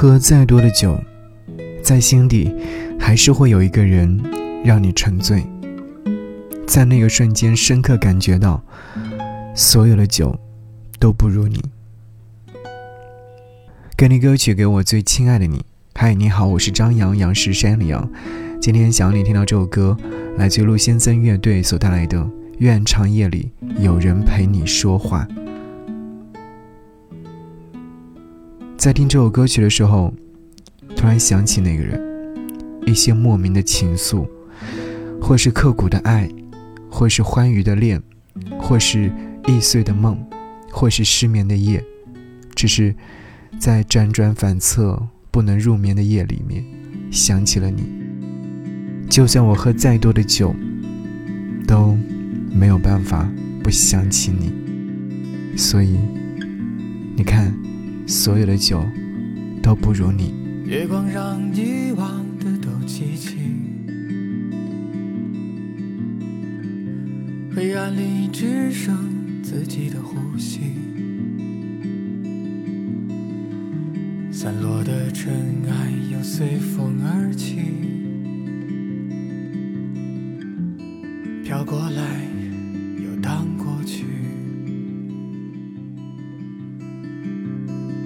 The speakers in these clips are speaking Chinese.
喝再多的酒，在心底还是会有一个人让你沉醉。在那个瞬间，深刻感觉到，所有的酒都不如你。给你歌曲，给我最亲爱的你。嗨，你好，我是张扬，杨是山里羊。今天想让你听到这首歌，来自陆先生乐队所带来的《愿长夜里有人陪你说话》。在听这首歌曲的时候，突然想起那个人，一些莫名的情愫，或是刻骨的爱，或是欢愉的恋，或是易碎的梦，或是失眠的夜，只是在辗转反侧不能入眠的夜里面，想起了你。就算我喝再多的酒，都没有办法不想起你。所以，你看。所有的酒都不如你。月光让遗忘的都记起，黑暗里只剩自己的呼吸，散落的尘埃又随风而起，飘过来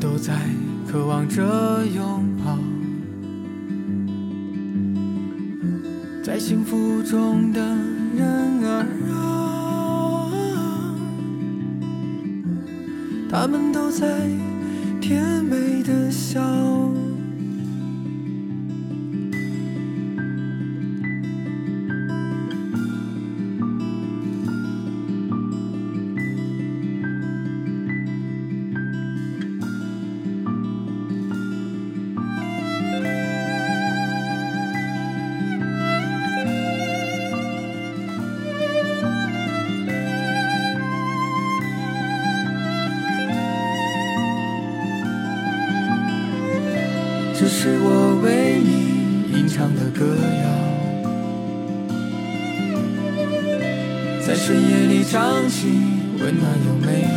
都在渴望着拥抱，在幸福中的人儿啊，他们都在甜美的笑。这是我为你吟唱的歌谣，在深夜里唱起，温暖又美好，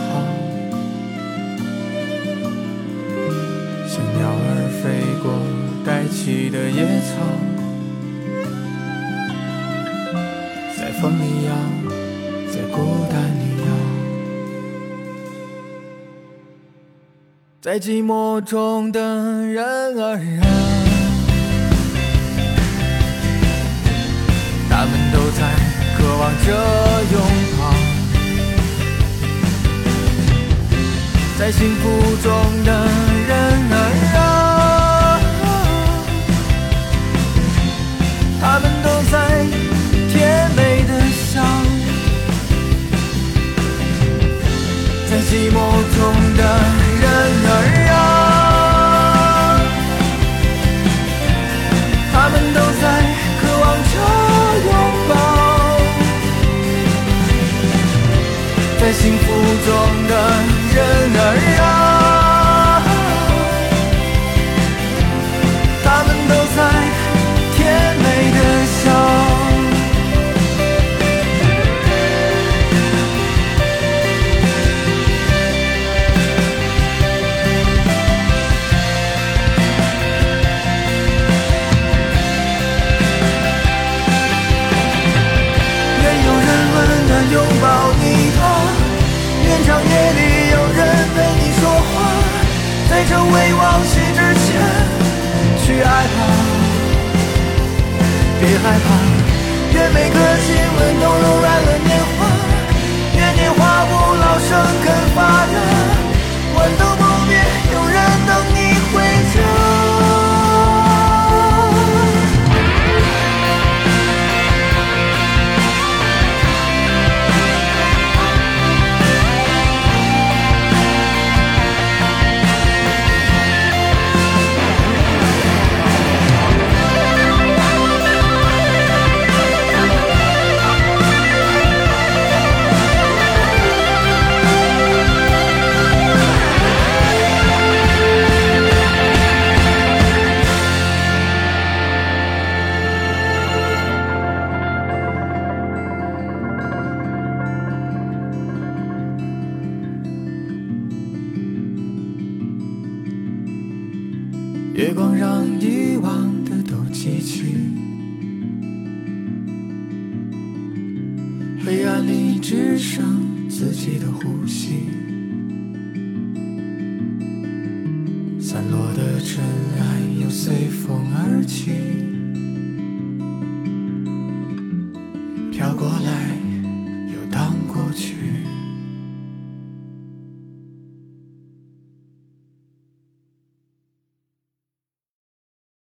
像鸟儿飞过带起的野草，在寂寞中的人。儿啊，他们都在渴望着拥抱，在幸福中的在幸福中的人儿。往昔之前，去爱吧，别害怕。愿每个亲吻都柔软了年华，愿年华不老，生月光让遗忘的都记起，黑暗里只剩自己的呼吸，